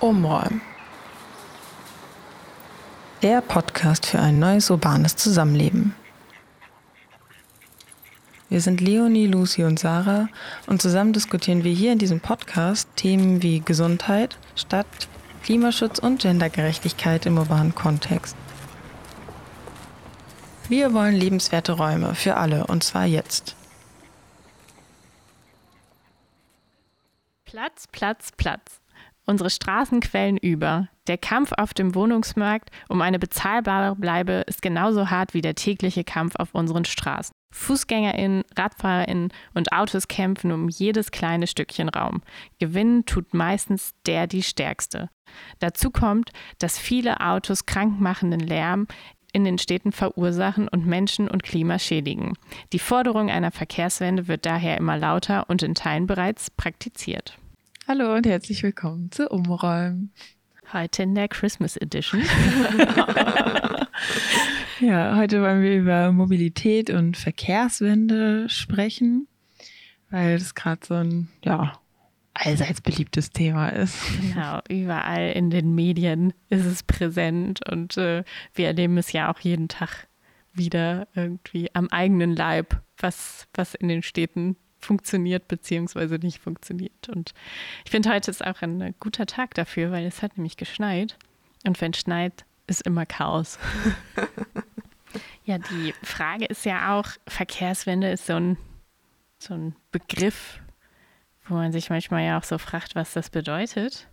Umräumen. Der Podcast für ein neues urbanes Zusammenleben. Wir sind Leonie, Lucy und Sarah und zusammen diskutieren wir hier in diesem Podcast Themen wie Gesundheit, Stadt, Klimaschutz und Gendergerechtigkeit im urbanen Kontext. Wir wollen lebenswerte Räume für alle und zwar jetzt. Platz, Platz, Platz. Unsere Straßen quellen über. Der Kampf auf dem Wohnungsmarkt um eine bezahlbare Bleibe ist genauso hart wie der tägliche Kampf auf unseren Straßen. FußgängerInnen, RadfahrerInnen und Autos kämpfen um jedes kleine Stückchen Raum. Gewinnen tut meistens der die Stärkste. Dazu kommt, dass viele Autos krankmachenden Lärm in den Städten verursachen und Menschen und Klima schädigen. Die Forderung einer Verkehrswende wird daher immer lauter und in Teilen bereits praktiziert. Hallo und herzlich willkommen zu Umräumen. Heute in der Christmas Edition. ja, heute wollen wir über Mobilität und Verkehrswende sprechen, weil das gerade so ein, ja, allseits beliebtes Thema ist. Genau, überall in den Medien ist es präsent und äh, wir erleben es ja auch jeden Tag wieder irgendwie am eigenen Leib, was, was in den Städten funktioniert beziehungsweise nicht funktioniert. Und ich finde, heute ist auch ein guter Tag dafür, weil es hat nämlich geschneit. Und wenn es schneit, ist immer Chaos. ja, die Frage ist ja auch, Verkehrswende ist so ein, so ein Begriff, wo man sich manchmal ja auch so fragt, was das bedeutet.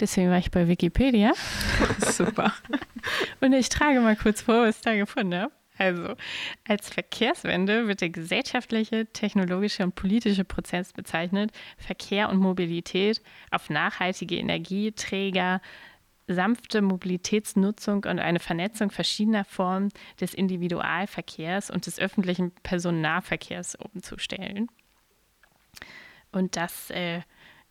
Deswegen war ich bei Wikipedia. Super. Und ich trage mal kurz vor, was ich da gefunden habe. Also, als Verkehrswende wird der gesellschaftliche, technologische und politische Prozess bezeichnet, Verkehr und Mobilität auf nachhaltige Energieträger, sanfte Mobilitätsnutzung und eine Vernetzung verschiedener Formen des Individualverkehrs und des öffentlichen Personennahverkehrs umzustellen. Und das äh,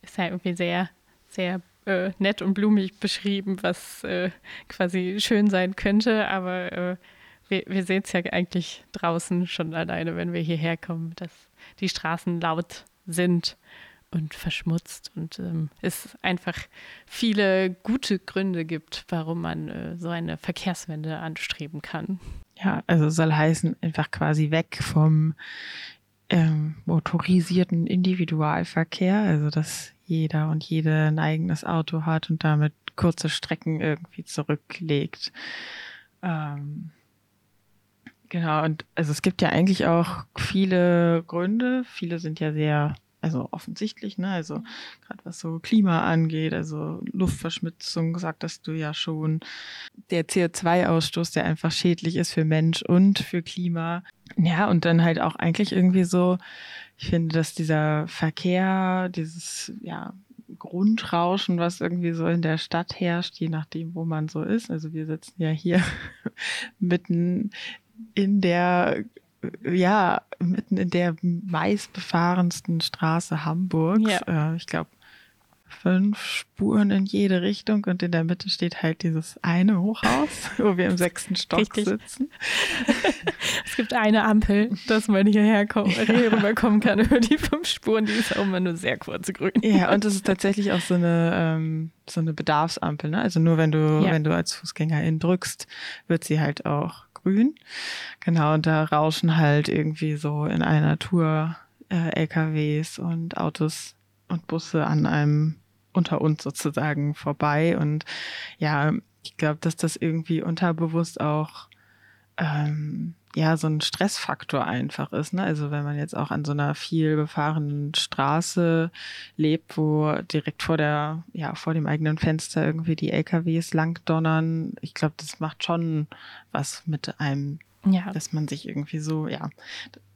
ist ja irgendwie sehr, sehr äh, nett und blumig beschrieben, was äh, quasi schön sein könnte, aber äh, wir, wir sehen es ja eigentlich draußen schon alleine, wenn wir hierher kommen, dass die Straßen laut sind und verschmutzt und ähm, es einfach viele gute Gründe gibt, warum man äh, so eine Verkehrswende anstreben kann. Ja, also soll heißen, einfach quasi weg vom ähm, motorisierten Individualverkehr, also dass jeder und jede ein eigenes Auto hat und damit kurze Strecken irgendwie zurücklegt. Ähm, Genau, und also es gibt ja eigentlich auch viele Gründe. Viele sind ja sehr, also offensichtlich, ne? Also gerade was so Klima angeht, also Luftverschmutzung, sagtest du ja schon. Der CO2-Ausstoß, der einfach schädlich ist für Mensch und für Klima. Ja, und dann halt auch eigentlich irgendwie so, ich finde, dass dieser Verkehr, dieses, ja, Grundrauschen, was irgendwie so in der Stadt herrscht, je nachdem, wo man so ist. Also wir sitzen ja hier mitten in der ja, mitten in der meistbefahrensten Straße Hamburgs. Ja. Äh, ich glaube, fünf Spuren in jede Richtung und in der Mitte steht halt dieses eine Hochhaus, wo wir im sechsten Stock Richtig. sitzen. es gibt eine Ampel, dass man hierher kommen, hier rüberkommen kann über die fünf Spuren, die ist auch immer nur sehr kurz grün. Ja, und es ist tatsächlich auch so eine, ähm, so eine Bedarfsampel. Ne? Also nur wenn du, ja. wenn du als Fußgängerin drückst, wird sie halt auch grün. Genau, und da rauschen halt irgendwie so in einer Tour äh, LKWs und Autos und Busse an einem unter uns sozusagen vorbei. Und ja, ich glaube, dass das irgendwie unterbewusst auch ähm, ja so ein Stressfaktor einfach ist. Ne? Also wenn man jetzt auch an so einer viel befahrenen Straße lebt, wo direkt vor der, ja, vor dem eigenen Fenster irgendwie die LKWs lang donnern, ich glaube, das macht schon was mit einem, ja. dass man sich irgendwie so, ja,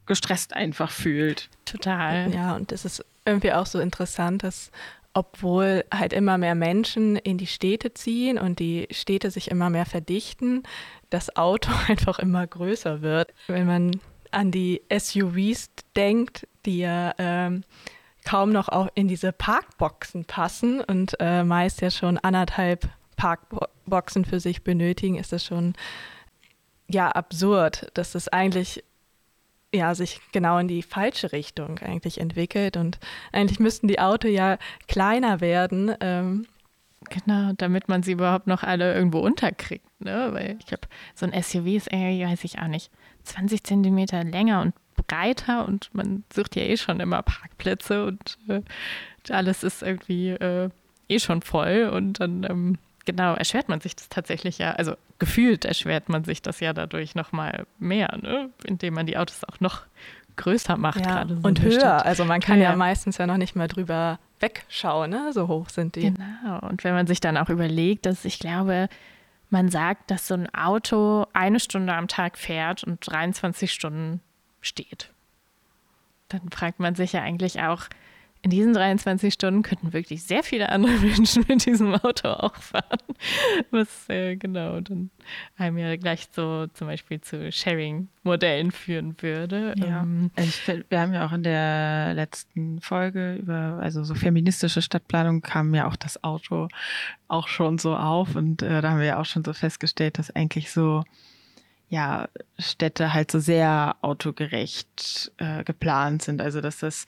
gestresst einfach fühlt. Total. Ja, und das ist irgendwie auch so interessant, dass obwohl halt immer mehr Menschen in die Städte ziehen und die Städte sich immer mehr verdichten, das Auto einfach immer größer wird. Wenn man an die SUVs denkt, die ja ähm, kaum noch auch in diese Parkboxen passen und äh, meist ja schon anderthalb Parkboxen für sich benötigen, ist das schon ja absurd, dass das eigentlich ja, sich genau in die falsche Richtung eigentlich entwickelt. Und eigentlich müssten die Autos ja kleiner werden, ähm, Genau, damit man sie überhaupt noch alle irgendwo unterkriegt, ne? Weil ich glaube, so ein SUV ist irgendwie, weiß ich auch nicht, 20 Zentimeter länger und breiter und man sucht ja eh schon immer Parkplätze und äh, alles ist irgendwie äh, eh schon voll und dann ähm, genau erschwert man sich das tatsächlich ja, also gefühlt erschwert man sich das ja dadurch nochmal mehr, ne? indem man die Autos auch noch größer macht. Ja, gerade so und höher. Stadt. Also man kann Ja. ja. meistens ja noch nicht mal drüber wegschauen, ne? so hoch sind die. Genau. Und wenn man sich dann auch überlegt, dass ich glaube, man sagt, dass so ein Auto eine Stunde am Tag fährt und 23 Stunden steht, dann fragt man sich ja eigentlich auch, in diesen 23 Stunden könnten wirklich sehr viele andere Menschen mit diesem Auto auch fahren. Was äh, genau dann einem ja gleich so zum Beispiel zu Sharing-Modellen führen würde. Ja. Ähm, ich, wir haben ja auch in der letzten Folge über, also so feministische Stadtplanung kam ja auch das Auto auch schon so auf und äh, da haben wir ja auch schon so festgestellt, dass eigentlich so ja Städte halt so sehr autogerecht äh, geplant sind. Also dass das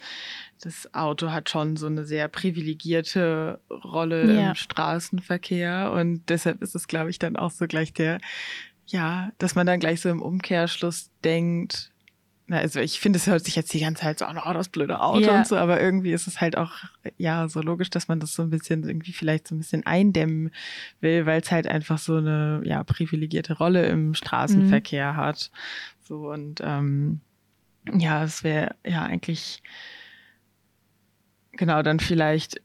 das Auto hat schon so eine sehr privilegierte Rolle Ja. im Straßenverkehr und deshalb ist es, glaube ich, dann auch so gleich der, ja, dass man dann gleich so im Umkehrschluss denkt, na, also ich finde, es hört sich jetzt die ganze Zeit so an, oh, das blöde Auto Ja. und so, aber irgendwie ist es halt auch, ja, so logisch, dass man das so ein bisschen, irgendwie vielleicht so ein bisschen eindämmen will, weil es halt einfach so eine, ja, privilegierte Rolle im Straßenverkehr hat. So und, ähm, ja, es wäre ja eigentlich, genau, dann vielleicht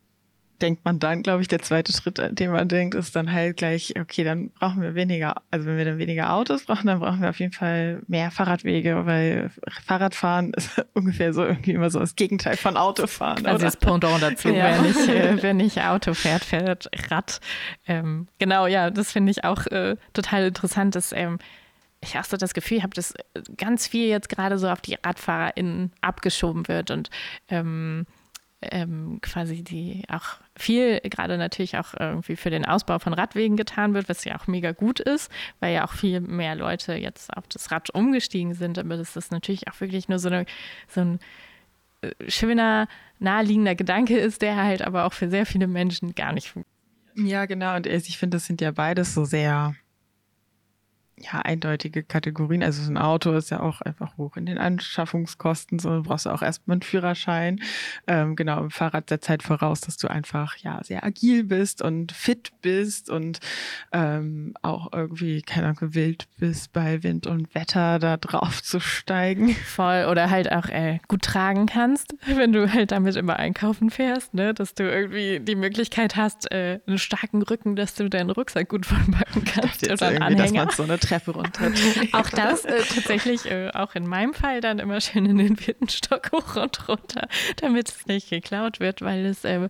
denkt man dann, glaube ich, der zweite Schritt, an den man denkt, ist dann halt gleich, okay, dann brauchen wir weniger, also wenn wir dann weniger Autos brauchen, dann brauchen wir auf jeden Fall mehr Fahrradwege, weil Fahrradfahren ist ungefähr so irgendwie immer so das Gegenteil von Autofahren. Also oder? das Pendant dazu, Ja. wer, nicht, äh, wer nicht Auto fährt, fährt Rad. Ähm, genau, ja, das finde ich auch äh, total interessant, dass ähm, ich auch so das Gefühl habe, dass ganz viel jetzt gerade so auf die RadfahrerInnen abgeschoben wird und ähm, ähm, quasi die auch viel gerade natürlich auch irgendwie für den Ausbau von Radwegen getan wird, was ja auch mega gut ist, weil ja auch viel mehr Leute jetzt auf das Rad umgestiegen sind, aber das ist natürlich auch wirklich nur so, eine, so ein äh, schöner, naheliegender Gedanke ist, der halt aber auch für sehr viele Menschen gar nicht funktioniert. Ja, genau. Und ich finde, das sind ja beides so sehr ja, eindeutige Kategorien. Also so ein Auto ist ja auch einfach hoch in den Anschaffungskosten. So brauchst du auch erstmal einen Führerschein. Ähm, genau, im Fahrrad setzt halt voraus, dass du einfach ja sehr agil bist und fit bist und ähm, auch irgendwie, keine Ahnung, gewillt bist, bei Wind und Wetter da drauf zu steigen. Voll oder halt auch äh, gut tragen kannst, wenn du halt damit immer einkaufen fährst, ne? dass du irgendwie die Möglichkeit hast, äh, einen starken Rücken, dass du deinen Rucksack gut vollpacken kannst oder einen Anhänger. so eine Treppe runter. Auch das äh, tatsächlich, äh, auch in meinem Fall dann immer schön in den vierten Stock hoch und runter, damit es nicht geklaut wird, weil es äh,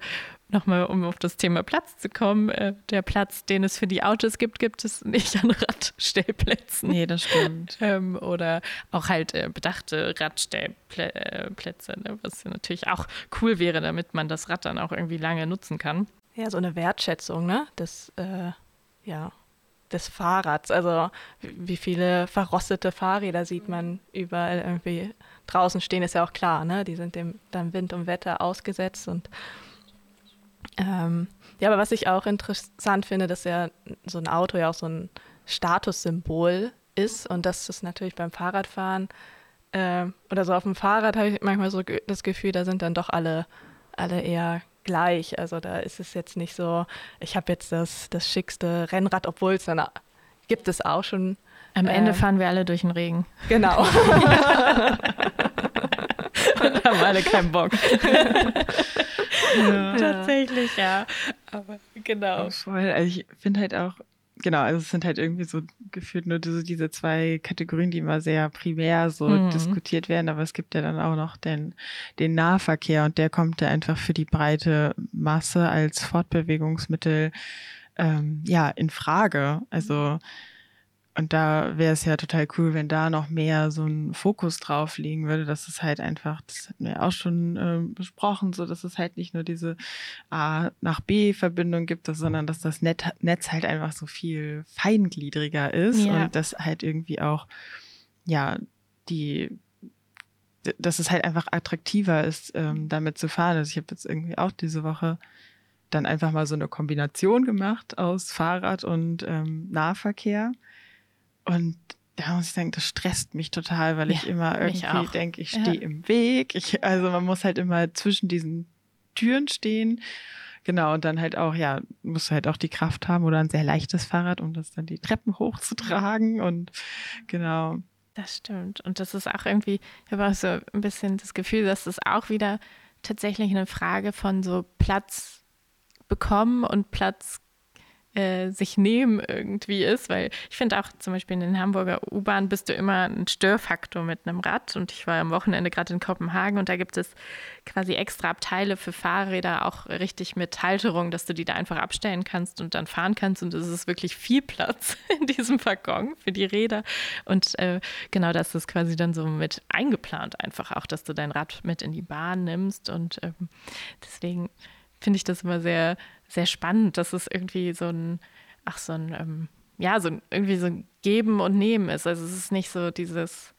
nochmal, um auf das Thema Platz zu kommen, äh, der Platz, den es für die Autos gibt, gibt es nicht an Radstellplätzen. nee, das stimmt. Ähm, oder auch halt äh, bedachte Radstellplätze, ne? was ja natürlich auch cool wäre, damit man das Rad dann auch irgendwie lange nutzen kann. Ja, so eine Wertschätzung, ne? Des, äh, ja, des Fahrrads. Also wie viele verrostete Fahrräder sieht man überall irgendwie draußen stehen, ist ja auch klar, ne? Die sind dem dann Wind und Wetter ausgesetzt und ähm, ja, aber was ich auch interessant finde, dass ja so ein Auto ja auch so ein Statussymbol ist und das ist natürlich beim Fahrradfahren äh, oder so auf dem Fahrrad habe ich manchmal so das Gefühl, da sind dann doch alle, alle eher gleich. Also da ist es jetzt nicht so, ich habe jetzt das, das schickste Rennrad, obwohl es dann gibt es auch schon. Am Ende Ähm. fahren wir alle durch den Regen Genau. und haben alle keinen Bock. Ja. Tatsächlich, ja. Aber genau. Ja, voll. Also ich finde halt auch, genau, also es sind halt irgendwie so gefühlt nur diese, diese zwei Kategorien, die immer sehr primär so Mhm. diskutiert werden, aber es gibt ja dann auch noch den, den Nahverkehr und der kommt ja einfach für die breite Masse als Fortbewegungsmittel ähm, ja in Frage. Also und da wäre es ja total cool, wenn da noch mehr so ein Fokus drauf liegen würde, dass es halt einfach, das hatten wir auch schon ähm, besprochen, so dass es halt nicht nur diese A nach B Verbindung gibt, sondern dass das Net Netz halt einfach so viel feingliedriger ist Ja. und dass halt irgendwie auch, ja, die, dass es halt einfach attraktiver ist, ähm, damit zu fahren. Also ich habe jetzt irgendwie auch diese Woche dann einfach mal so eine Kombination gemacht aus Fahrrad und ähm, Nahverkehr. Und da muss ich sagen, das stresst mich total, weil ja, ich immer irgendwie denke, ich stehe ja. im Weg. Ich, also man muss halt immer zwischen diesen Türen stehen. Genau, und dann halt auch, ja, musst du halt auch die Kraft haben oder ein sehr leichtes Fahrrad, um das dann die Treppen hochzutragen. Und genau. Das stimmt. Und das ist auch irgendwie, ich habe auch so ein bisschen das Gefühl, dass das auch wieder tatsächlich eine Frage von so Platz bekommen und Platz äh, sich nehmen irgendwie ist, weil ich finde auch zum Beispiel in den Hamburger U-Bahn bist du immer ein Störfaktor mit einem Rad. Und ich war am Wochenende gerade in Kopenhagen und da gibt es quasi extra Abteile für Fahrräder, auch richtig mit Halterung, dass du die da einfach abstellen kannst und dann fahren kannst. Und es ist wirklich viel Platz in diesem Waggon für die Räder. Und äh, genau das ist quasi dann so mit eingeplant einfach auch, dass du dein Rad mit in die Bahn nimmst. Und ähm, deswegen finde ich das immer sehr sehr spannend, dass es irgendwie so ein, ach, so ein, ähm, ja, so ein, irgendwie so ein Geben und Nehmen ist. Also es ist nicht so dieses,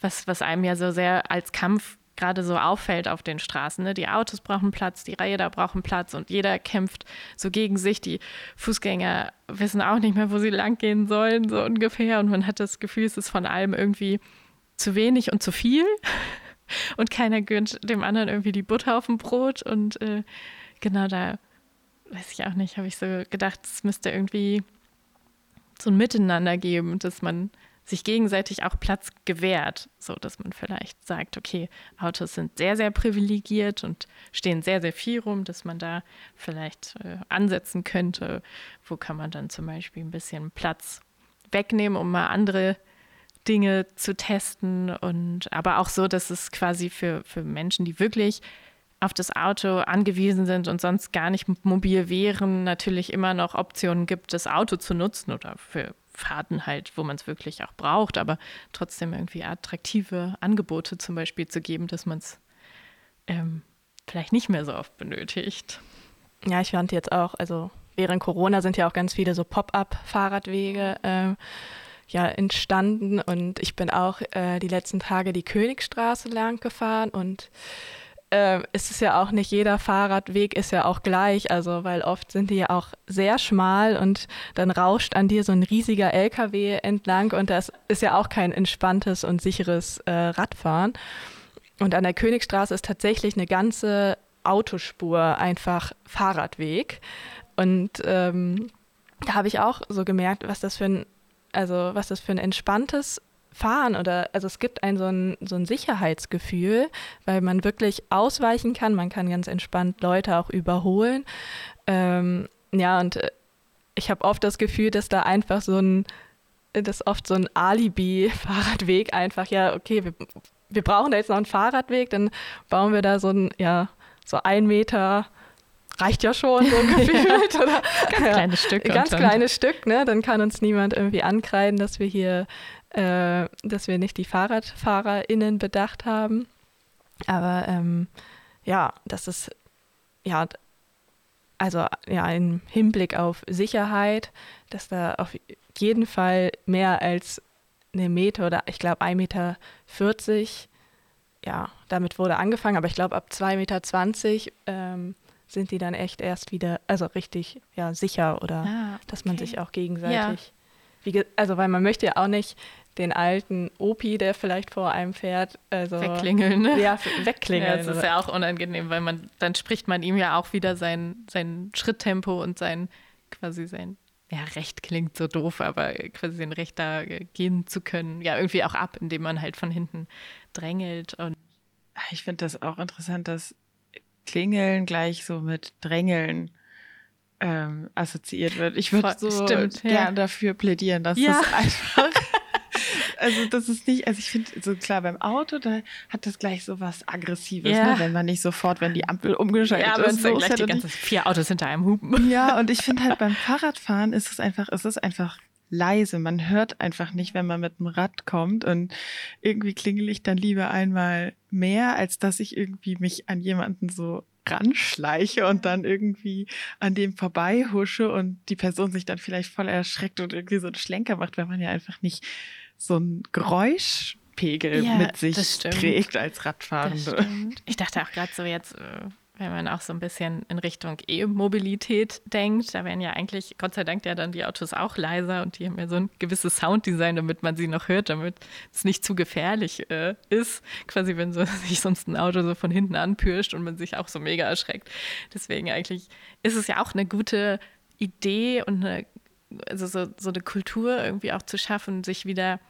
was, was einem ja so sehr als Kampf gerade so auffällt auf den Straßen. Ne? Die Autos brauchen Platz, die Räder brauchen Platz und jeder kämpft so gegen sich. Die Fußgänger wissen auch nicht mehr, wo sie langgehen sollen, so ungefähr. Und man hat das Gefühl, es ist von allem irgendwie zu wenig und zu viel. Und keiner gönnt dem anderen irgendwie die Butter auf dem Brot. Und äh, genau da weiß ich auch nicht, habe ich so gedacht, es müsste irgendwie so ein Miteinander geben, dass man sich gegenseitig auch Platz gewährt, so dass man vielleicht sagt, okay, Autos sind sehr, sehr privilegiert und stehen sehr, sehr viel rum, dass man da vielleicht äh, ansetzen könnte. Wo kann man dann zum Beispiel ein bisschen Platz wegnehmen, um mal andere Dinge zu testen und aber auch so, dass es quasi für, für Menschen, die wirklich auf das Auto angewiesen sind und sonst gar nicht mobil wären, natürlich immer noch Optionen gibt, das Auto zu nutzen oder für Fahrten halt, wo man es wirklich auch braucht, aber trotzdem irgendwie attraktive Angebote zum Beispiel zu geben, dass man es ähm, vielleicht nicht mehr so oft benötigt. Ja, ich fand jetzt auch, also während Corona sind ja auch ganz viele so Pop-up-Fahrradwege äh, ja entstanden und ich bin auch äh, die letzten Tage die Königstraße lang gefahren und äh, ist es ja auch nicht jeder Fahrradweg ist ja auch gleich, also weil oft sind die ja auch sehr schmal und dann rauscht an dir so ein riesiger LKW entlang und das ist ja auch kein entspanntes und sicheres äh, Radfahren. Und an der Königstraße ist tatsächlich eine ganze Autospur einfach Fahrradweg. Und ähm, da habe ich auch so gemerkt, was das für ein, also was das für ein entspanntes fahren oder also es gibt ein so ein, so ein Sicherheitsgefühl, weil man wirklich ausweichen kann, man kann ganz entspannt Leute auch überholen. Ähm, ja, und äh, ich habe oft das Gefühl, dass da einfach so ein, das oft so ein Alibi-Fahrradweg einfach, ja, okay, wir, wir brauchen da jetzt noch einen Fahrradweg, dann bauen wir da so ein, ja, so ein Meter reicht ja schon so gefühlt. oder? Ganz ja, kleines Stück. Ganz kleines Stück, ne? Dann kann uns niemand irgendwie ankreiden, dass wir hier äh, dass wir nicht die FahrradfahrerInnen bedacht haben. Aber ähm, ja, das ist ja, also ja, im Hinblick auf Sicherheit, dass da auf jeden Fall mehr als eine Meter oder ich glaube 1,40 Meter, ja, damit wurde angefangen, aber ich glaube ab 2,20 Meter ähm, sind die dann echt erst wieder, also richtig ja, sicher oder ah, okay. dass man sich auch gegenseitig, ja. wie, also weil man möchte ja auch nicht den alten Opi, der vielleicht vor einem fährt, also wegklingeln. Ne? Ja, wegklingeln. Ja, das ist ja auch unangenehm, weil man dann spricht man ihm ja auch wieder sein, sein Schritttempo und sein quasi sein ja, Recht klingt so doof, aber quasi sein Recht da gehen zu können, ja, irgendwie auch ab, indem man halt von hinten drängelt. Und ich finde das auch interessant, dass Klingeln gleich so mit Drängeln ähm, assoziiert wird. Ich würde so Stimmt, gern ja. dafür plädieren, dass ja. das einfach also das ist nicht, also ich finde, so klar, beim Auto, da hat das gleich so was Aggressives, ja. ne? wenn man nicht sofort, wenn die Ampel umgeschaltet ja, aber ist. Ja, so gleich die ganze vier Autos hinter einem hupen. Ja, und ich finde halt beim Fahrradfahren ist es einfach, es ist einfach leise. Man hört einfach nicht, wenn man mit dem Rad kommt und irgendwie klingel ich dann lieber einmal mehr, als dass ich irgendwie mich an jemanden so ranschleiche und dann irgendwie an dem vorbeihusche und die Person sich dann vielleicht voll erschreckt und irgendwie so einen Schlenker macht, weil man ja einfach nicht so ein Geräuschpegel ja, mit sich trägt als Radfahrende. Ich dachte auch gerade so jetzt, äh, wenn man auch so ein bisschen in Richtung E-Mobilität denkt. Da werden ja eigentlich, Gott sei Dank, ja dann die Autos auch leiser und die haben ja so ein gewisses Sounddesign, damit man sie noch hört, damit es nicht zu gefährlich äh, ist. Quasi, wenn so, sich sonst ein Auto so von hinten anpirscht und man sich auch so mega erschreckt. Deswegen eigentlich ist es ja auch eine gute Idee und eine, also so, so eine Kultur irgendwie auch zu schaffen, sich wieder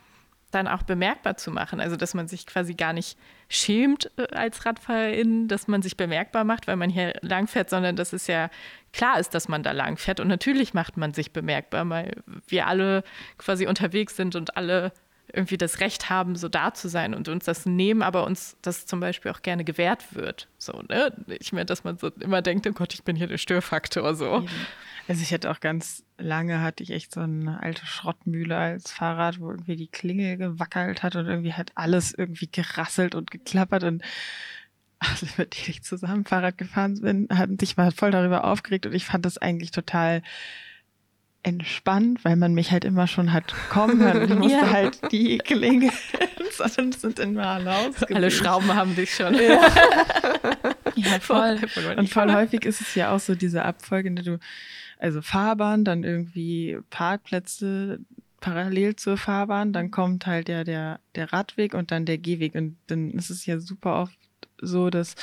dann auch bemerkbar zu machen. Also, dass man sich quasi gar nicht schämt äh, als Radfahrerin, dass man sich bemerkbar macht, weil man hier langfährt, sondern dass es ja klar ist, dass man da langfährt. Und natürlich macht man sich bemerkbar, weil wir alle quasi unterwegs sind und alle irgendwie das Recht haben, so da zu sein und uns das nehmen, aber uns das zum Beispiel auch gerne gewährt wird. So, ne? Ich meine, dass man so immer denkt, oh Gott, ich bin hier der Störfaktor. So. Also ich hatte auch ganz lange hatte ich echt so eine alte Schrottmühle als Fahrrad, wo irgendwie die Klingel gewackelt hat und irgendwie hat alles irgendwie gerasselt und geklappert und also mit denen ich zusammen Fahrrad gefahren bin, hatten sich mal voll darüber aufgeregt und ich fand das eigentlich total entspannt, weil man mich halt immer schon hat kommen hören ich musste ja. halt die Klingel, sondern sind immer alle Alle Schrauben haben dich schon. Ja. ja, voll. Und voll häufig ist es ja auch so diese Abfolge, in der du also Fahrbahn, dann irgendwie Parkplätze parallel zur Fahrbahn, dann kommt halt ja der, der Radweg und dann der Gehweg. Und dann ist es ja super oft so, dass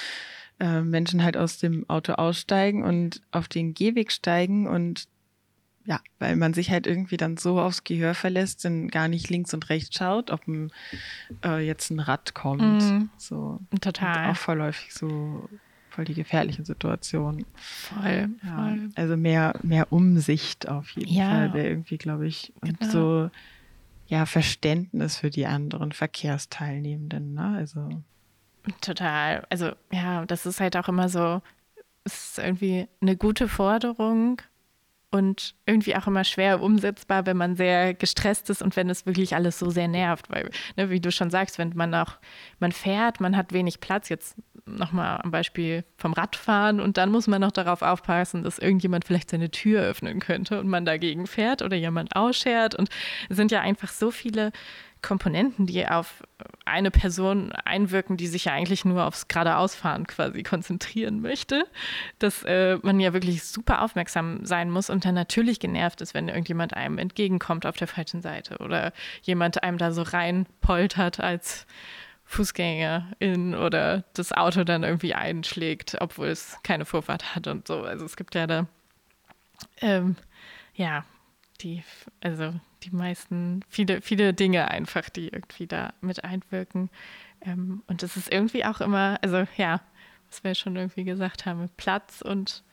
äh, Menschen halt aus dem Auto aussteigen und auf den Gehweg steigen und ja, weil man sich halt irgendwie dann so aufs Gehör verlässt, dann gar nicht links und rechts schaut, ob ein, äh, jetzt ein Rad kommt. Mm, so. Total. Und auch vorläufig so voll die gefährliche Situation. Voll, ja, voll. Also mehr, mehr Umsicht auf jeden ja. Fall wäre irgendwie, glaube ich, und genau. so ja, Verständnis für die anderen Verkehrsteilnehmenden, ne? Also. Total. Also ja, das ist halt auch immer so, es ist irgendwie eine gute Forderung, und irgendwie auch immer schwer umsetzbar, wenn man sehr gestresst ist und wenn es wirklich alles so sehr nervt, weil, ne, wie du schon sagst, wenn man auch, man fährt, man hat wenig Platz, jetzt nochmal am Beispiel vom Radfahren und dann muss man noch darauf aufpassen, dass irgendjemand vielleicht seine Tür öffnen könnte und man dagegen fährt oder jemand ausschert und es sind ja einfach so viele Komponenten, die auf eine Person einwirken, die sich ja eigentlich nur aufs geradeausfahren quasi konzentrieren möchte, dass äh, man ja wirklich super aufmerksam sein muss und dann natürlich genervt ist, wenn irgendjemand einem entgegenkommt auf der falschen Seite oder jemand einem da so reinpoltert als Fußgängerin oder das Auto dann irgendwie einschlägt, obwohl es keine Vorfahrt hat und so. Also es gibt ja da ähm, ja die, also die meisten, viele, viele Dinge einfach, die irgendwie da mit einwirken. Ähm, und es ist irgendwie auch immer, also ja, was wir schon irgendwie gesagt haben, Platz und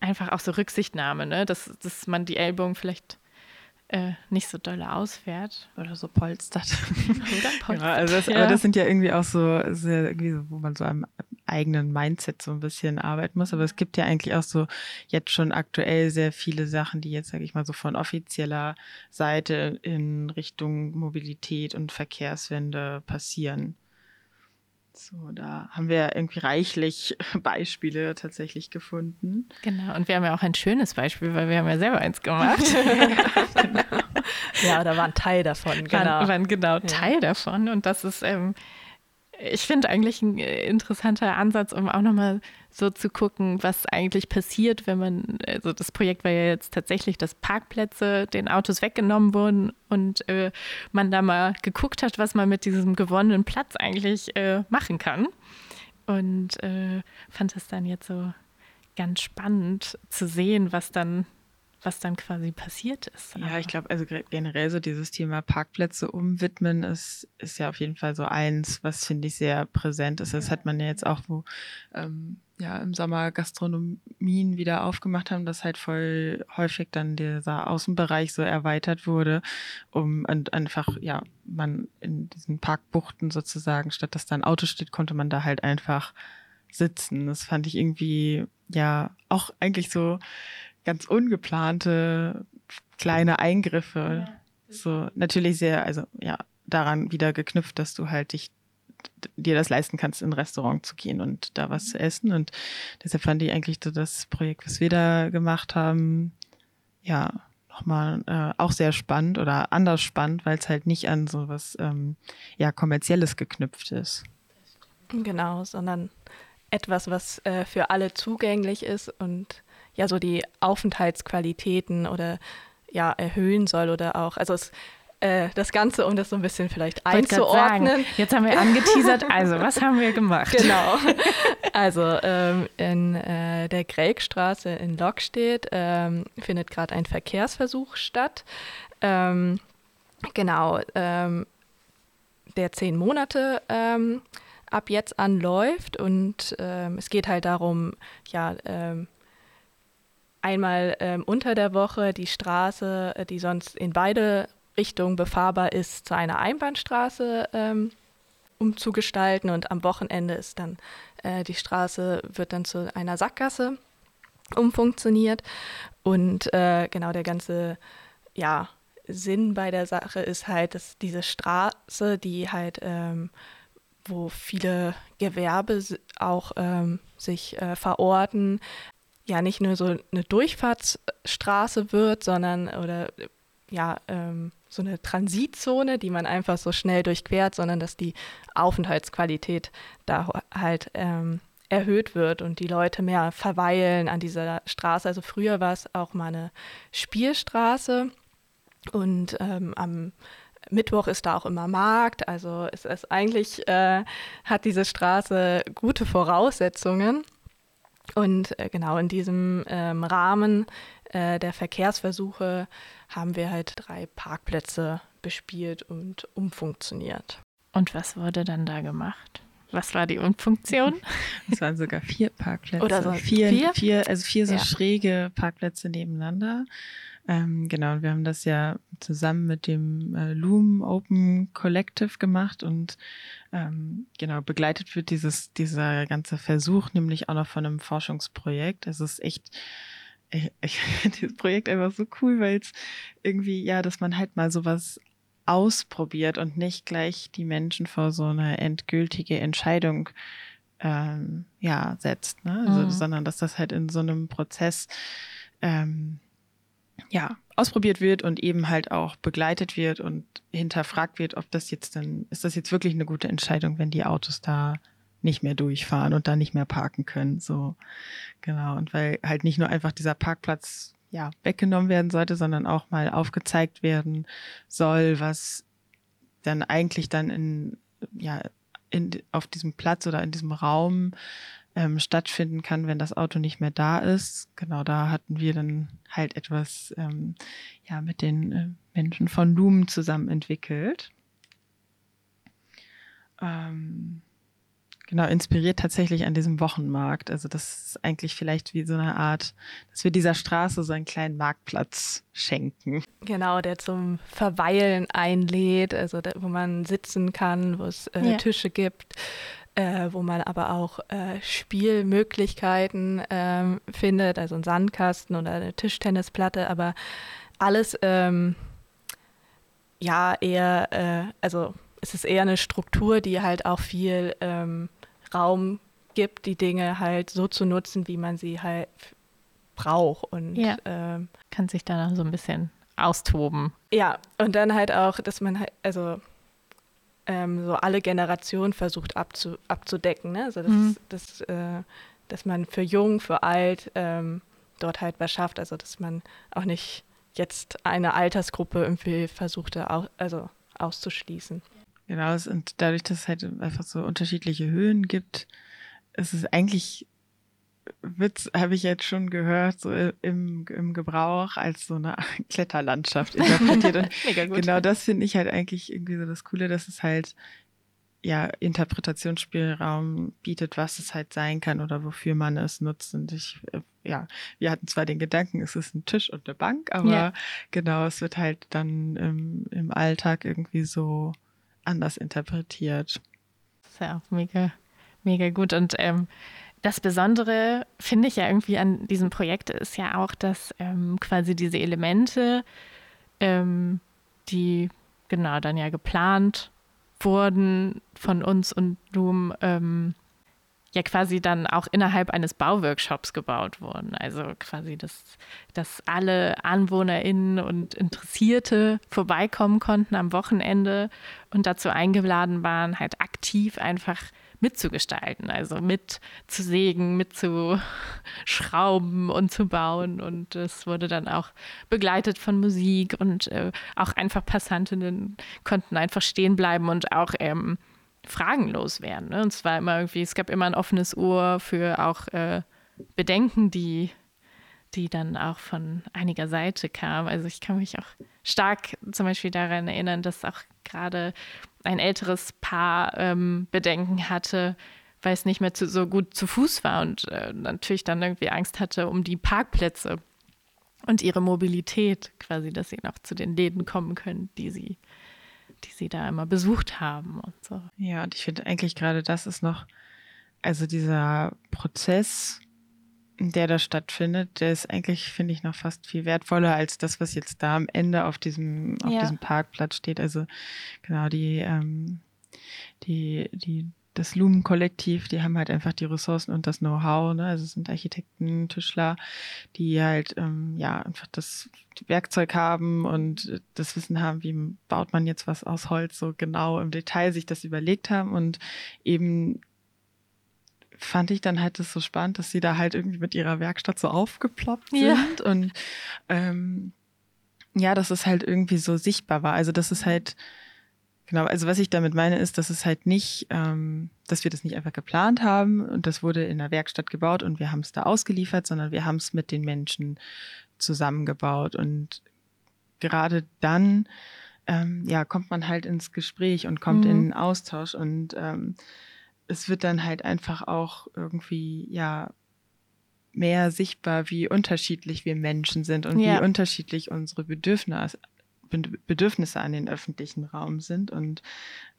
einfach auch so Rücksichtnahme, ne? dass, dass man die Ellbogen vielleicht äh, nicht so doll ausfährt. Oder so polstert. Oder polstert. Ja, also das, ja. Aber das sind ja irgendwie auch so, sehr, irgendwie so, wo man so am eigenen Mindset so ein bisschen arbeiten muss. Aber es gibt ja eigentlich auch so jetzt schon aktuell sehr viele Sachen, die jetzt, sage ich mal, so von offizieller Seite in Richtung Mobilität und Verkehrswende passieren. So, da haben wir irgendwie reichlich Beispiele tatsächlich gefunden. Genau, und wir haben ja auch ein schönes Beispiel, weil wir haben ja selber eins gemacht. ja, genau. ja, da war ein Teil davon, genau. Waren, waren genau Teil ja. davon und das ist ähm, ich finde eigentlich ein äh, interessanter Ansatz, um auch nochmal so zu gucken, was eigentlich passiert, wenn man, also das Projekt war ja jetzt tatsächlich, dass Parkplätze den Autos weggenommen wurden und äh, man da mal geguckt hat, was man mit diesem gewonnenen Platz eigentlich äh, machen kann. Und äh, fand es dann jetzt so ganz spannend zu sehen, was dann was dann quasi passiert ist. Ja, ich glaube, also generell so dieses Thema Parkplätze umwidmen ist, ist ja auf jeden Fall so eins, was finde ich sehr präsent ist. Das hat man ja jetzt auch, wo ähm, ja im Sommer Gastronomien wieder aufgemacht haben, dass halt voll häufig dann dieser Außenbereich so erweitert wurde, um und einfach, ja, man in diesen Parkbuchten sozusagen, statt dass da ein Auto steht, konnte man da halt einfach sitzen. Das fand ich irgendwie, ja, auch eigentlich so ganz ungeplante kleine Eingriffe. Ja. So, natürlich sehr, also ja, daran wieder geknüpft, dass du halt dich dir das leisten kannst, in ein Restaurant zu gehen und da was mhm. zu essen. Und deshalb fand ich eigentlich so das Projekt, was wir da gemacht haben, ja, nochmal äh, auch sehr spannend oder anders spannend, weil es halt nicht an so was ähm, ja, kommerzielles geknüpft ist. Genau, sondern etwas, was äh, für alle zugänglich ist und ja so die Aufenthaltsqualitäten oder ja erhöhen soll oder auch, also es äh, das Ganze, um das so ein bisschen vielleicht einzuordnen. Jetzt haben wir angeteasert, also was haben wir gemacht? Genau. Also ähm, in äh, der Gregstraße in Lockstedt ähm, findet gerade ein Verkehrsversuch statt. Ähm, genau, ähm, der zehn Monate ähm, ab jetzt anläuft und ähm, es geht halt darum, ja, einmal unter der Woche die Straße, äh, die sonst in beide Richtung befahrbar ist, zu einer Einbahnstraße ähm, umzugestalten. Und am Wochenende ist dann äh, die Straße wird dann zu einer Sackgasse umfunktioniert. Und äh, genau der ganze ja Sinn bei der Sache ist halt, dass diese Straße, die halt ähm, wo viele Gewerbe auch ähm, sich äh, verorten, ja nicht nur so eine Durchfahrtsstraße wird, sondern oder ja ähm, so eine Transitzone, die man einfach so schnell durchquert, sondern dass die Aufenthaltsqualität da halt ähm, erhöht wird und die Leute mehr verweilen an dieser Straße. Also früher war es auch mal eine Spielstraße und ähm, am Mittwoch ist da auch immer Markt. Also es ist eigentlich äh, hat diese Straße gute Voraussetzungen. Und äh, genau in diesem ähm, Rahmen äh, der Verkehrsversuche haben wir halt drei Parkplätze bespielt und umfunktioniert. Und was wurde dann da gemacht? Was war die Umfunktion? Es waren sogar vier Parkplätze. Oder so vier, vier? vier also vier so ja. schräge Parkplätze nebeneinander. Ähm, genau, und wir haben das ja zusammen mit dem äh, Loom Open Collective gemacht und ähm, genau, begleitet wird dieses, dieser ganze Versuch nämlich auch noch von einem Forschungsprojekt. Es ist echt ich, ich finde dieses Projekt einfach so cool, weil es irgendwie, ja, dass man halt mal sowas ausprobiert und nicht gleich die Menschen vor so eine endgültige Entscheidung ähm, ja, setzt, ne? Also, mhm. sondern dass das halt in so einem Prozess ähm, ja, ausprobiert wird und eben halt auch begleitet wird und hinterfragt wird, ob das jetzt dann, ist das jetzt wirklich eine gute Entscheidung, wenn die Autos da nicht mehr durchfahren und da nicht mehr parken können. So, genau. Und weil halt nicht nur einfach dieser Parkplatz ja weggenommen werden sollte, sondern auch mal aufgezeigt werden soll, was dann eigentlich dann in, ja, in, auf diesem Platz oder in diesem Raum ähm, stattfinden kann, wenn das Auto nicht mehr da ist. Genau, da hatten wir dann halt etwas ähm, ja mit den äh, Menschen von Lumen zusammen entwickelt. Ähm, Genau, inspiriert tatsächlich an diesem Wochenmarkt. Also das ist eigentlich vielleicht wie so eine Art, dass wir dieser Straße so einen kleinen Marktplatz schenken. Genau, der zum Verweilen einlädt, also der, wo man sitzen kann, wo es äh, ja. Tische gibt, äh, wo man aber auch äh, Spielmöglichkeiten ähm, findet, also ein Sandkasten oder eine Tischtennisplatte, aber alles ähm, ja eher, äh, also es ist eher eine Struktur, die halt auch viel ähm, Raum gibt, die Dinge halt so zu nutzen, wie man sie halt braucht. Und ja. ähm, kann sich dann so ein bisschen austoben. Ja, und dann halt auch, dass man halt, also ähm, so alle Generationen versucht abzu, abzudecken. Ne? Also das, mhm. das, äh, dass man für jung, für alt ähm, dort halt was schafft. Also dass man auch nicht jetzt eine Altersgruppe irgendwie versuchte, au also auszuschließen. Genau, und dadurch, dass es halt einfach so unterschiedliche Höhen gibt, ist es eigentlich, Witz, habe ich jetzt schon gehört, so im, im Gebrauch als so eine Kletterlandschaft interpretiert. Und Mega gut. Genau das finde ich halt eigentlich irgendwie so das Coole, dass es halt ja Interpretationsspielraum bietet, was es halt sein kann oder wofür man es nutzt. Und ich, äh, ja, wir hatten zwar den Gedanken, es ist ein Tisch und eine Bank, aber ja. genau, es wird halt dann im, im Alltag irgendwie so anders interpretiert. Das ist ja auch mega, mega gut. Und ähm, das Besondere, finde ich ja irgendwie an diesem Projekt, ist ja auch, dass ähm, quasi diese Elemente, ähm, die genau dann ja geplant wurden von uns und Doom, ähm, ja quasi dann auch innerhalb eines Bauworkshops gebaut wurden. Also quasi, dass, dass alle AnwohnerInnen und Interessierte vorbeikommen konnten am Wochenende und dazu eingeladen waren, halt aktiv einfach mitzugestalten, also mitzusägen, mitzuschrauben und zu bauen. Und es wurde dann auch begleitet von Musik und äh, auch einfach Passantinnen konnten einfach stehen bleiben und auch ähm, fragenlos werden. Ne? Und zwar immer irgendwie, es gab immer ein offenes Ohr für auch äh, Bedenken, die, die dann auch von einiger Seite kamen. Also ich kann mich auch stark zum Beispiel daran erinnern, dass auch gerade ein älteres Paar ähm, Bedenken hatte, weil es nicht mehr zu, so gut zu Fuß war und äh, natürlich dann irgendwie Angst hatte um die Parkplätze und ihre Mobilität, quasi, dass sie noch zu den Läden kommen können, die sie, die sie da immer besucht haben und so. Ja, und ich finde eigentlich gerade das ist noch, also dieser Prozess der da stattfindet, der ist eigentlich, finde ich, noch fast viel wertvoller als das, was jetzt da am Ende auf diesem, auf ja. diesem Parkplatz steht. Also genau, die, ähm, die, die, das Lumen-Kollektiv, die haben halt einfach die Ressourcen und das Know-how, ne? Also es sind Architekten, Tischler, die halt ähm, ja einfach das Werkzeug haben und das Wissen haben, wie baut man jetzt was aus Holz so genau im Detail sich das überlegt haben und eben fand ich dann halt das so spannend, dass sie da halt irgendwie mit ihrer Werkstatt so aufgeploppt sind ja. und ähm, ja, dass es halt irgendwie so sichtbar war. Also dass es halt genau, also was ich damit meine ist, dass es halt nicht, ähm, dass wir das nicht einfach geplant haben und das wurde in der Werkstatt gebaut und wir haben es da ausgeliefert, sondern wir haben es mit den Menschen zusammengebaut und gerade dann ähm, ja kommt man halt ins Gespräch und kommt mhm. in den Austausch und ähm, es wird dann halt einfach auch irgendwie, ja, mehr sichtbar, wie unterschiedlich wir Menschen sind und ja. wie unterschiedlich unsere Bedürfnisse, Bedürfnisse an den öffentlichen Raum sind. Und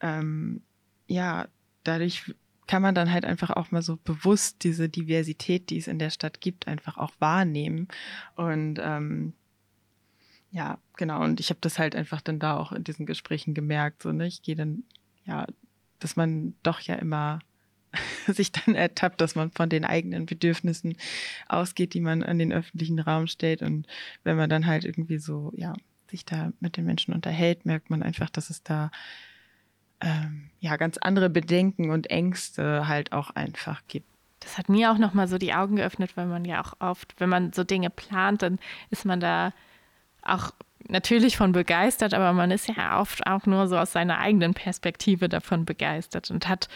ähm, ja, dadurch kann man dann halt einfach auch mal so bewusst diese Diversität, die es in der Stadt gibt, einfach auch wahrnehmen. Und ähm, ja, genau. Und ich habe das halt einfach dann da auch in diesen Gesprächen gemerkt. So, ne? Ich gehe dann ja dass man doch ja immer sich dann ertappt, dass man von den eigenen Bedürfnissen ausgeht, die man an den öffentlichen Raum stellt. Und wenn man dann halt irgendwie so, ja, sich da mit den Menschen unterhält, merkt man einfach, dass es da ähm, ja ganz andere Bedenken und Ängste halt auch einfach gibt. Das hat mir auch nochmal so die Augen geöffnet, weil man ja auch oft, wenn man so Dinge plant, dann ist man da auch natürlich von begeistert, aber man ist ja oft auch nur so aus seiner eigenen Perspektive davon begeistert und hat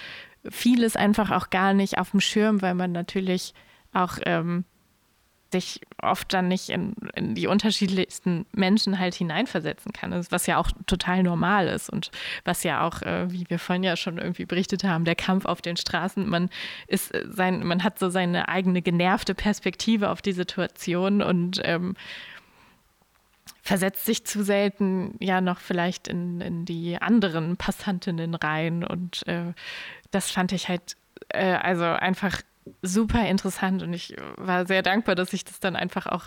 vieles einfach auch gar nicht auf dem Schirm, weil man natürlich auch ähm, sich oft dann nicht in, in, die unterschiedlichsten Menschen halt hineinversetzen kann, was ja auch total normal ist und was ja auch, äh, wie wir vorhin ja schon irgendwie berichtet haben, der Kampf auf den Straßen, man ist äh, sein, man hat so seine eigene genervte Perspektive auf die Situation und ähm, versetzt sich zu selten ja noch vielleicht in, in die anderen Passantinnen rein. Und äh, das fand ich halt äh, also einfach super interessant und ich war sehr dankbar, dass ich das dann einfach auch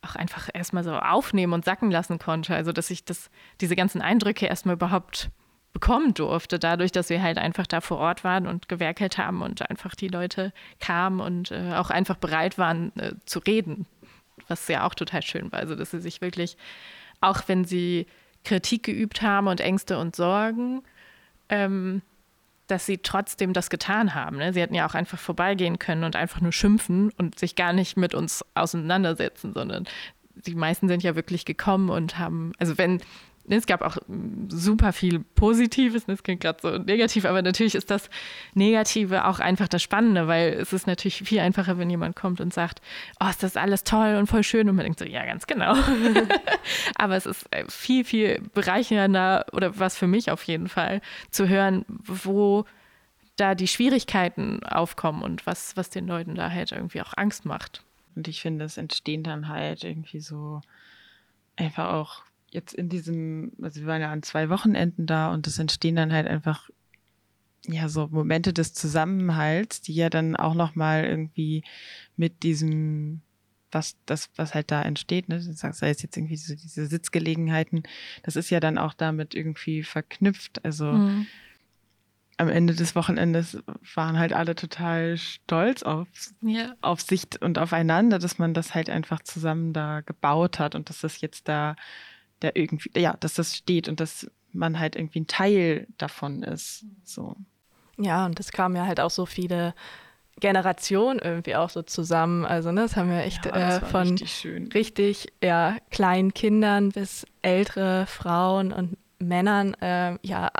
auch einfach erstmal so aufnehmen und sacken lassen konnte. Also dass ich das, diese ganzen Eindrücke erstmal überhaupt bekommen durfte, dadurch, dass wir halt einfach da vor Ort waren und gewerkelt haben und einfach die Leute kamen und äh, auch einfach bereit waren äh, zu reden was ja auch total schön war. Also, dass sie sich wirklich, auch wenn sie Kritik geübt haben und Ängste und Sorgen, ähm, dass sie trotzdem das getan haben. Ne? Sie hätten ja auch einfach vorbeigehen können und einfach nur schimpfen und sich gar nicht mit uns auseinandersetzen, sondern die meisten sind ja wirklich gekommen und haben, also wenn es gab auch super viel Positives, das klingt gerade so negativ, aber natürlich ist das Negative auch einfach das Spannende, weil es ist natürlich viel einfacher, wenn jemand kommt und sagt, oh, ist das alles toll und voll schön und man denkt so, ja, ganz genau. aber es ist äh, viel, viel bereichernder oder was für mich auf jeden Fall zu hören, wo da die Schwierigkeiten aufkommen und was, was den Leuten da halt irgendwie auch Angst macht. Und ich finde, es entstehen dann halt irgendwie so einfach auch jetzt in diesem, also wir waren ja an zwei Wochenenden da und es entstehen dann halt einfach ja so Momente des Zusammenhalts, die ja dann auch noch mal irgendwie mit diesem was das was halt da entsteht, ne, sei es jetzt irgendwie so diese Sitzgelegenheiten, das ist ja dann auch damit irgendwie verknüpft, also mhm. Am Ende des Wochenendes waren halt alle total stolz auf, ja. auf sich und aufeinander, dass man das halt einfach zusammen da gebaut hat und dass das jetzt da da irgendwie, ja, dass das steht und dass man halt irgendwie ein Teil davon ist. So. Ja, und es kamen ja halt auch so viele Generationen irgendwie auch so zusammen. Also ne, das haben wir echt ja, äh, von richtig, richtig, ja, kleinen Kindern bis ältere Frauen und Männern äh, ja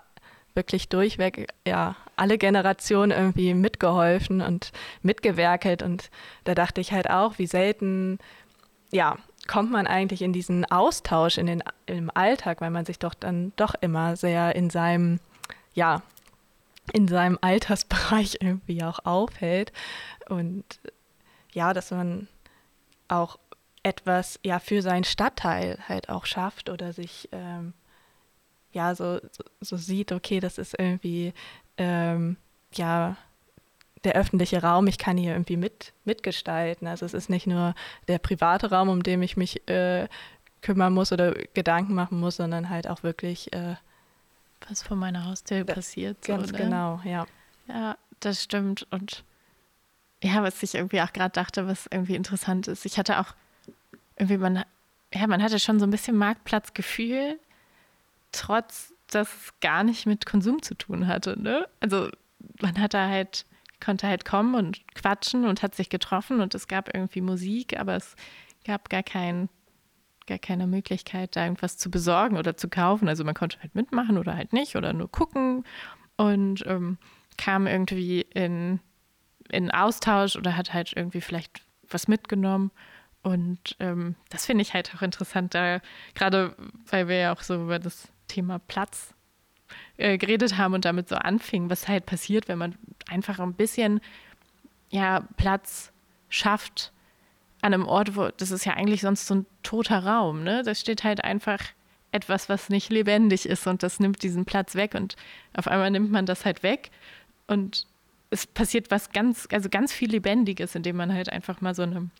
wirklich durchweg ja alle Generationen irgendwie mitgeholfen und mitgewerkelt und da dachte ich halt auch, wie selten ja kommt man eigentlich in diesen Austausch in den im Alltag, weil man sich doch dann doch immer sehr in seinem ja in seinem Altersbereich irgendwie auch aufhält. Und ja, dass man auch etwas ja für seinen Stadtteil halt auch schafft oder sich ähm, ja so, so, sieht, okay, das ist irgendwie ähm, ja der öffentliche Raum, ich kann hier irgendwie mit, mitgestalten. Also es ist nicht nur der private Raum, um den ich mich äh, kümmern muss oder Gedanken machen muss, sondern halt auch wirklich äh, was vor meiner Haustür passiert. Ganz so, ne? genau, ja. Ja, das stimmt. Und ja, was ich irgendwie auch gerade dachte, was irgendwie interessant ist, ich hatte auch irgendwie, man, ja, man hatte schon so ein bisschen Marktplatzgefühl, trotz dass es gar nicht mit Konsum zu tun hatte. Ne? Also man hatte halt, konnte halt kommen und quatschen und hat sich getroffen und es gab irgendwie Musik, aber es gab gar kein gar keine Möglichkeit, da irgendwas zu besorgen oder zu kaufen. Also man konnte halt mitmachen oder halt nicht oder nur gucken und ähm, kam irgendwie in, in Austausch oder hat halt irgendwie vielleicht was mitgenommen. Und ähm, das finde ich halt auch interessant, da gerade weil wir ja auch so über das Thema Platz äh, geredet haben und damit so anfingen, was halt passiert, wenn man einfach ein bisschen ja, Platz schafft an einem Ort, wo das ist ja eigentlich sonst so ein toter Raum, ne? Da steht halt einfach etwas, was nicht lebendig ist und das nimmt diesen Platz weg und auf einmal nimmt man das halt weg und es passiert was ganz, also ganz viel Lebendiges, indem man halt einfach mal so eine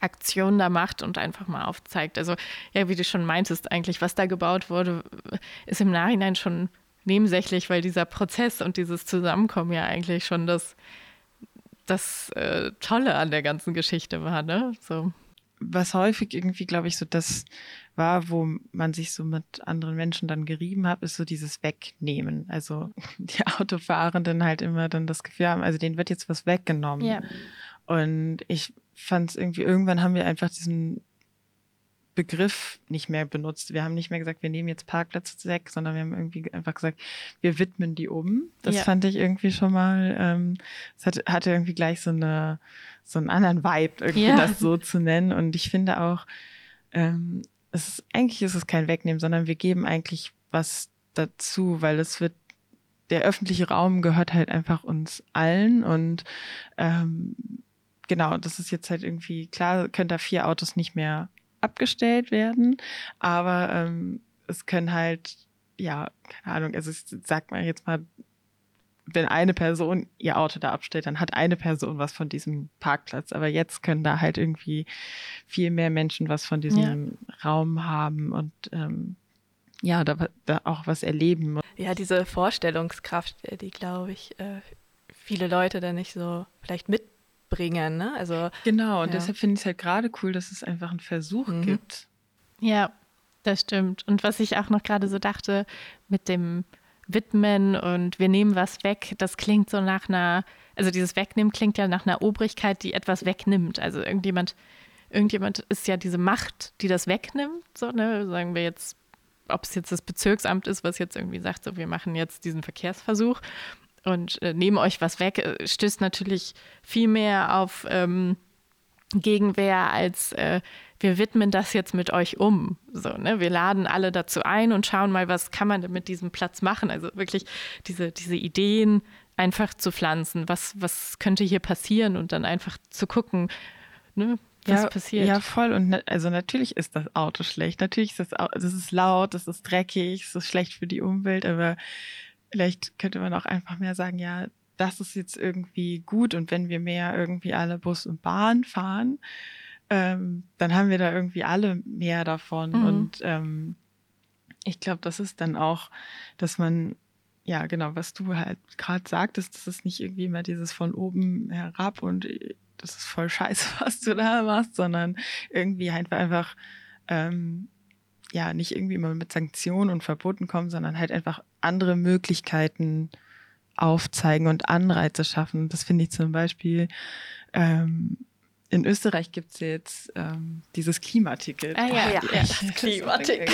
Aktion da macht und einfach mal aufzeigt. Also ja, wie du schon meintest, eigentlich, was da gebaut wurde, ist im Nachhinein schon nebensächlich, weil dieser Prozess und dieses Zusammenkommen ja eigentlich schon das das äh, Tolle an der ganzen Geschichte war, ne? So. Was häufig irgendwie, glaube ich, so das war, wo man sich so mit anderen Menschen dann gerieben hat, ist so dieses Wegnehmen. Also die Autofahrenden halt immer dann das Gefühl haben, also denen wird jetzt was weggenommen. Ja. Und ich fand es irgendwie, irgendwann haben wir einfach diesen Begriff nicht mehr benutzt. Wir haben nicht mehr gesagt, wir nehmen jetzt Parkplätze weg, sondern wir haben irgendwie einfach gesagt, wir widmen die um. Das ja. fand ich irgendwie schon mal, ähm, es hatte, hatte irgendwie gleich so eine so einen anderen Vibe, irgendwie ja. das so zu nennen. Und ich finde auch, ähm, es ist, eigentlich ist es kein Wegnehmen, sondern wir geben eigentlich was dazu, weil es wird der öffentliche Raum gehört halt einfach uns allen und ähm, genau, das ist jetzt halt irgendwie klar, können da vier Autos nicht mehr abgestellt werden, aber ähm, es können halt, ja, keine Ahnung, also ich sag mal jetzt mal, wenn eine Person ihr Auto da abstellt, dann hat eine Person was von diesem Parkplatz. Aber jetzt können da halt irgendwie viel mehr Menschen was von diesem ja. Raum haben und ähm, ja, da, da, auch was erleben. Ja, diese Vorstellungskraft, die glaube ich, äh, viele Leute da nicht so vielleicht mit bringen. Ne? Also, genau, und ja. deshalb finde ich es halt gerade cool, dass es einfach einen Versuch mhm. gibt. Ja, das stimmt. Und was ich auch noch gerade so dachte, mit dem Widmen und wir nehmen was weg, das klingt so nach einer, also dieses Wegnehmen klingt ja nach einer Obrigkeit, die etwas wegnimmt. Also irgendjemand, irgendjemand ist ja diese Macht, die das wegnimmt. So, ne? Sagen wir jetzt, ob es jetzt das Bezirksamt ist, was jetzt irgendwie sagt, so wir machen jetzt diesen Verkehrsversuch und äh, nehmen euch was weg, äh, stößt natürlich viel mehr auf ähm, Gegenwehr als äh, wir widmen das jetzt mit euch um. So, ne? Wir laden alle dazu ein und schauen mal, was kann man denn mit diesem Platz machen. Also wirklich diese, diese Ideen einfach zu pflanzen. Was, was könnte hier passieren und dann einfach zu gucken, ne? was ja, passiert. Ja, voll. Und ne, also natürlich ist das Auto schlecht. Natürlich ist das, das ist laut, das ist dreckig, es ist schlecht für die Umwelt, aber Vielleicht könnte man auch einfach mehr sagen, ja, das ist jetzt irgendwie gut und wenn wir mehr irgendwie alle Bus und Bahn fahren, ähm, dann haben wir da irgendwie alle mehr davon. Mhm. Und ähm, ich glaube, das ist dann auch, dass man, ja, genau, was du halt gerade sagtest, das ist nicht irgendwie immer dieses von oben herab und äh, das ist voll scheiße, was du da machst, sondern irgendwie einfach, einfach ähm, ja nicht irgendwie immer mit Sanktionen und Verboten kommen, sondern halt einfach andere Möglichkeiten aufzeigen und Anreize schaffen. Das finde ich zum Beispiel ähm, in Österreich gibt es jetzt ähm, dieses Klimaticket. Ah, ja, ja, ja, das Klimaticket.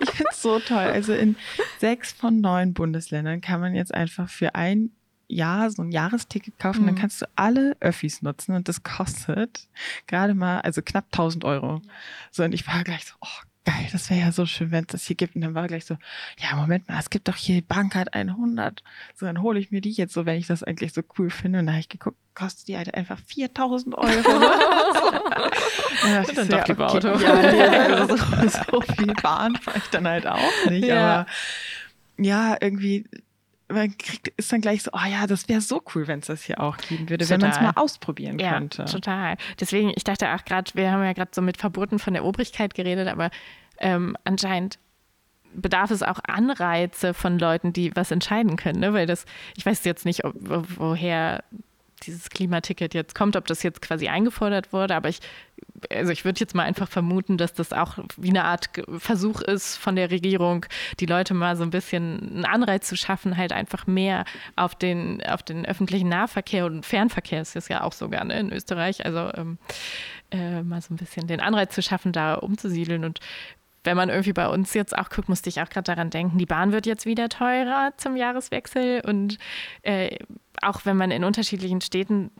ich finde es so toll. Also in sechs von neun Bundesländern kann man jetzt einfach für ein Jahr so ein Jahresticket kaufen, mhm. dann kannst du alle Öffis nutzen und das kostet gerade mal, also knapp 1000 Euro. So, und ich war gleich so, oh geil, das wäre ja so schön, wenn es das hier gibt. Und dann war gleich so, ja, Moment mal, es gibt doch hier Bankart 100. So, dann hole ich mir die jetzt so, wenn ich das eigentlich so cool finde. Und da habe ich geguckt, kostet die halt einfach 4000 Euro. ja, dann doch lieber okay, Auto. Ja, nee, also so, so, viel Bahn fahre ich dann halt auch nicht. Ja. Aber ja, irgendwie man kriegt, ist dann gleich so, oh ja, das wäre so cool, wenn es das hier auch geben würde, total. wenn man es mal ausprobieren ja, könnte. Total. Deswegen, ich dachte auch gerade, wir haben ja gerade so mit Verboten von der Obrigkeit geredet, aber ähm, anscheinend bedarf es auch Anreize von Leuten, die was entscheiden können, ne? weil das, ich weiß jetzt nicht, ob, woher dieses Klimaticket jetzt kommt, ob das jetzt quasi eingefordert wurde, aber ich, also ich würde jetzt mal einfach vermuten, dass das auch wie eine Art Versuch ist von der Regierung, die Leute mal so ein bisschen einen Anreiz zu schaffen, halt einfach mehr auf den, auf den öffentlichen Nahverkehr und Fernverkehr ist es ja auch sogar ne, in Österreich, also ähm, äh, mal so ein bisschen den Anreiz zu schaffen, da umzusiedeln. Und wenn man irgendwie bei uns jetzt auch guckt, musste ich auch gerade daran denken, die Bahn wird jetzt wieder teurer zum Jahreswechsel. Und äh, auch wenn man in unterschiedlichen Städten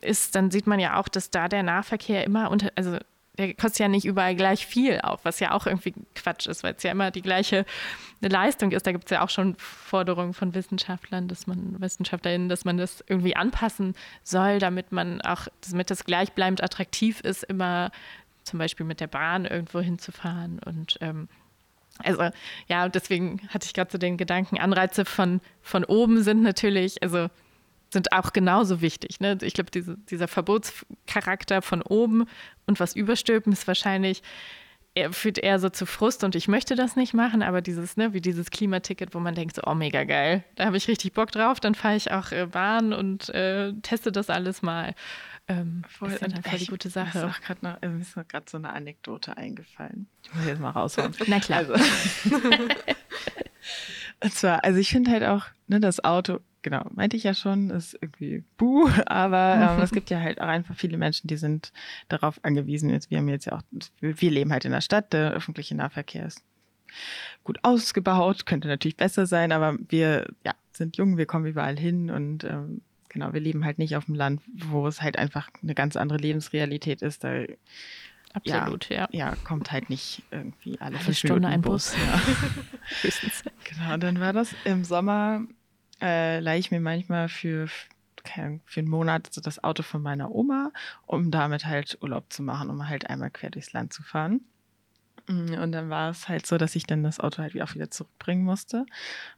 ist, dann sieht man ja auch, dass da der Nahverkehr immer unter, also der kostet ja nicht überall gleich viel auf, was ja auch irgendwie Quatsch ist, weil es ja immer die gleiche Leistung ist. Da gibt es ja auch schon Forderungen von Wissenschaftlern, dass man, WissenschaftlerInnen, dass man das irgendwie anpassen soll, damit man auch, damit das gleichbleibend attraktiv ist, immer zum Beispiel mit der Bahn irgendwo hinzufahren. Und ähm, also ja, deswegen hatte ich gerade so den Gedanken, Anreize von, von oben sind natürlich, also sind auch genauso wichtig. Ne? Ich glaube, diese, dieser Verbotscharakter von oben und was überstülpen ist wahrscheinlich, er führt eher so zu Frust und ich möchte das nicht machen, aber dieses, ne, wie dieses Klimaticket, wo man denkt, so, oh, mega geil, da habe ich richtig Bock drauf, dann fahre ich auch äh, Bahn und äh, teste das alles mal. Ähm, voll, ist dann halt voll die gute Sache. Mir ist gerade noch, mir ist gerade so eine Anekdote eingefallen. Ich muss jetzt mal raushauen. Na klar. Also. und zwar, also ich finde halt auch, ne, das Auto, genau, meinte ich ja schon, ist irgendwie buh, aber ähm, es gibt ja halt auch einfach viele Menschen, die sind darauf angewiesen. Jetzt, wir haben jetzt ja auch, wir leben halt in der Stadt, der öffentliche Nahverkehr ist gut ausgebaut, könnte natürlich besser sein, aber wir ja, sind jung, wir kommen überall hin und ähm, genau, wir leben halt nicht auf dem Land, wo es halt einfach eine ganz andere Lebensrealität ist. Da, Absolut, ja, ja. Ja, kommt halt nicht irgendwie alle, alle Stunde ein Bus. Bus. Ja. Höchstens. Genau, dann war das im Sommer, äh, leihe ich mir manchmal für, für einen Monat so das Auto von meiner Oma, um damit halt Urlaub zu machen, um halt einmal quer durchs Land zu fahren. Mm, und dann war es halt so, dass ich dann das Auto halt auch wieder zurückbringen musste.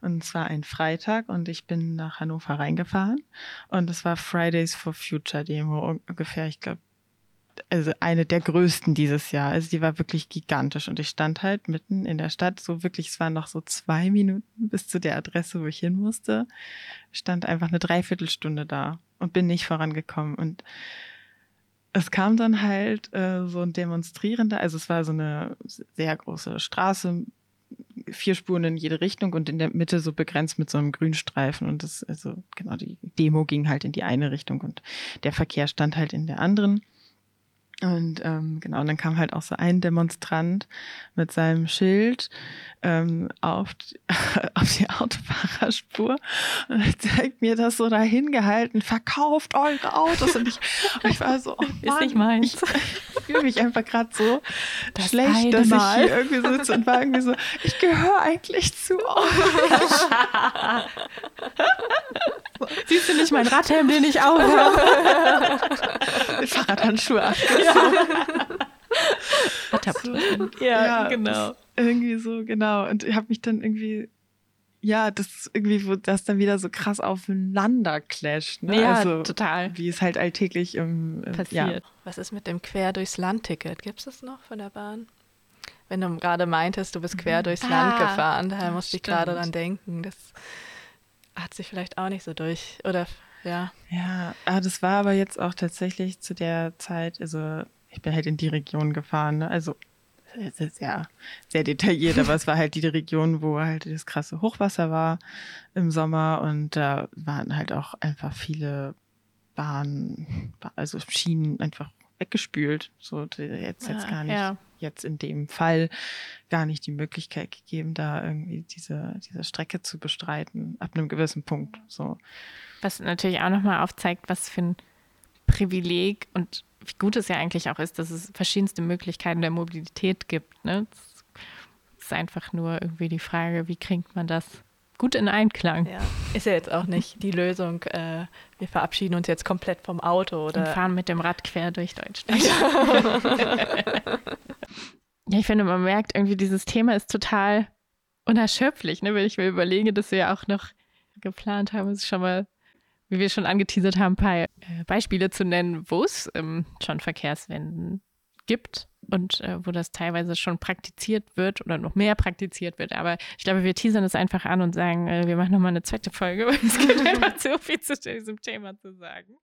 Und es war ein Freitag und ich bin nach Hannover reingefahren. Und es war Fridays for Future Demo ungefähr, ich glaube, also eine der größten dieses Jahr. Also die war wirklich gigantisch. Und ich stand halt mitten in der Stadt, so wirklich, es waren noch so zwei Minuten bis zu der Adresse, wo ich hin musste. Stand einfach eine Dreiviertelstunde da und bin nicht vorangekommen. Und es kam dann halt äh, so ein Demonstrierender, also es war so eine sehr große Straße, vier Spuren in jede Richtung und in der Mitte so begrenzt mit so einem Grünstreifen. Und das, also genau, die Demo ging halt in die eine Richtung und der Verkehr stand halt in der anderen. Und ähm, genau, und dann kam halt auch so ein Demonstrant mit seinem Schild ähm, auf, auf die Autofahrerspur und er zeigt mir das so dahin gehalten, verkauft eure Autos. Und ich, und ich war so, oh Mann, ist nicht meins. Ich fühle mich einfach gerade so das schlecht, dass Mal. ich hier irgendwie sitze und war irgendwie so, ich gehöre eigentlich zu euch. Siehst du nicht mein Radhelm, den ich auch habe? Fahrradhandschuhe Ja. ja, ja, genau. Irgendwie so, genau. Und ich habe mich dann irgendwie ja, das ist irgendwie, wo das dann wieder so krass aufeinander clasht. Ne? Ja, also, total. Wie es halt alltäglich im, im passiert. Ja. Was ist mit dem Quer durchs Land-Ticket? Gibt es das noch von der Bahn? Wenn du gerade meintest, du bist quer mhm. durchs ah, Land gefahren, da musste ich gerade dran denken. Das hat sich vielleicht auch nicht so durch, oder ja. Ja, ah, das war aber jetzt auch tatsächlich zu der Zeit, also ich bin halt in die Region gefahren, ne? also es ist ja sehr detailliert, aber es war halt die Region, wo halt das krasse Hochwasser war im Sommer und da waren halt auch einfach viele Bahnen, also Schienen einfach weggespült. So jetzt jetzt ah, gar nicht, ja. jetzt in dem Fall gar nicht die Möglichkeit gegeben, da irgendwie diese, diese Strecke zu bestreiten, ab einem gewissen Punkt. So. Was natürlich auch nochmal aufzeigt, was für ein Privileg und wie gut es ja eigentlich auch ist, dass es verschiedenste Möglichkeiten der Mobilität gibt. Ne? Es ist einfach nur irgendwie die Frage, wie kriegt man das gut in Einklang? Ja. Ist ja jetzt auch nicht die Lösung, äh, wir verabschieden uns jetzt komplett vom Auto oder. Und fahren mit dem Rad quer durch Deutschland. ja, ich finde, man merkt irgendwie, dieses Thema ist total unerschöpflich, ne? wenn ich mir überlege, dass wir ja auch noch geplant haben, es schon mal wie wir schon angeteasert haben, ein paar äh, Beispiele zu nennen, wo es ähm, schon Verkehrswenden gibt und äh, wo das teilweise schon praktiziert wird oder noch mehr praktiziert wird. Aber ich glaube, wir teasern es einfach an und sagen, äh, wir machen nochmal eine zweite Folge, weil es gibt einfach so viel zu diesem Thema zu sagen.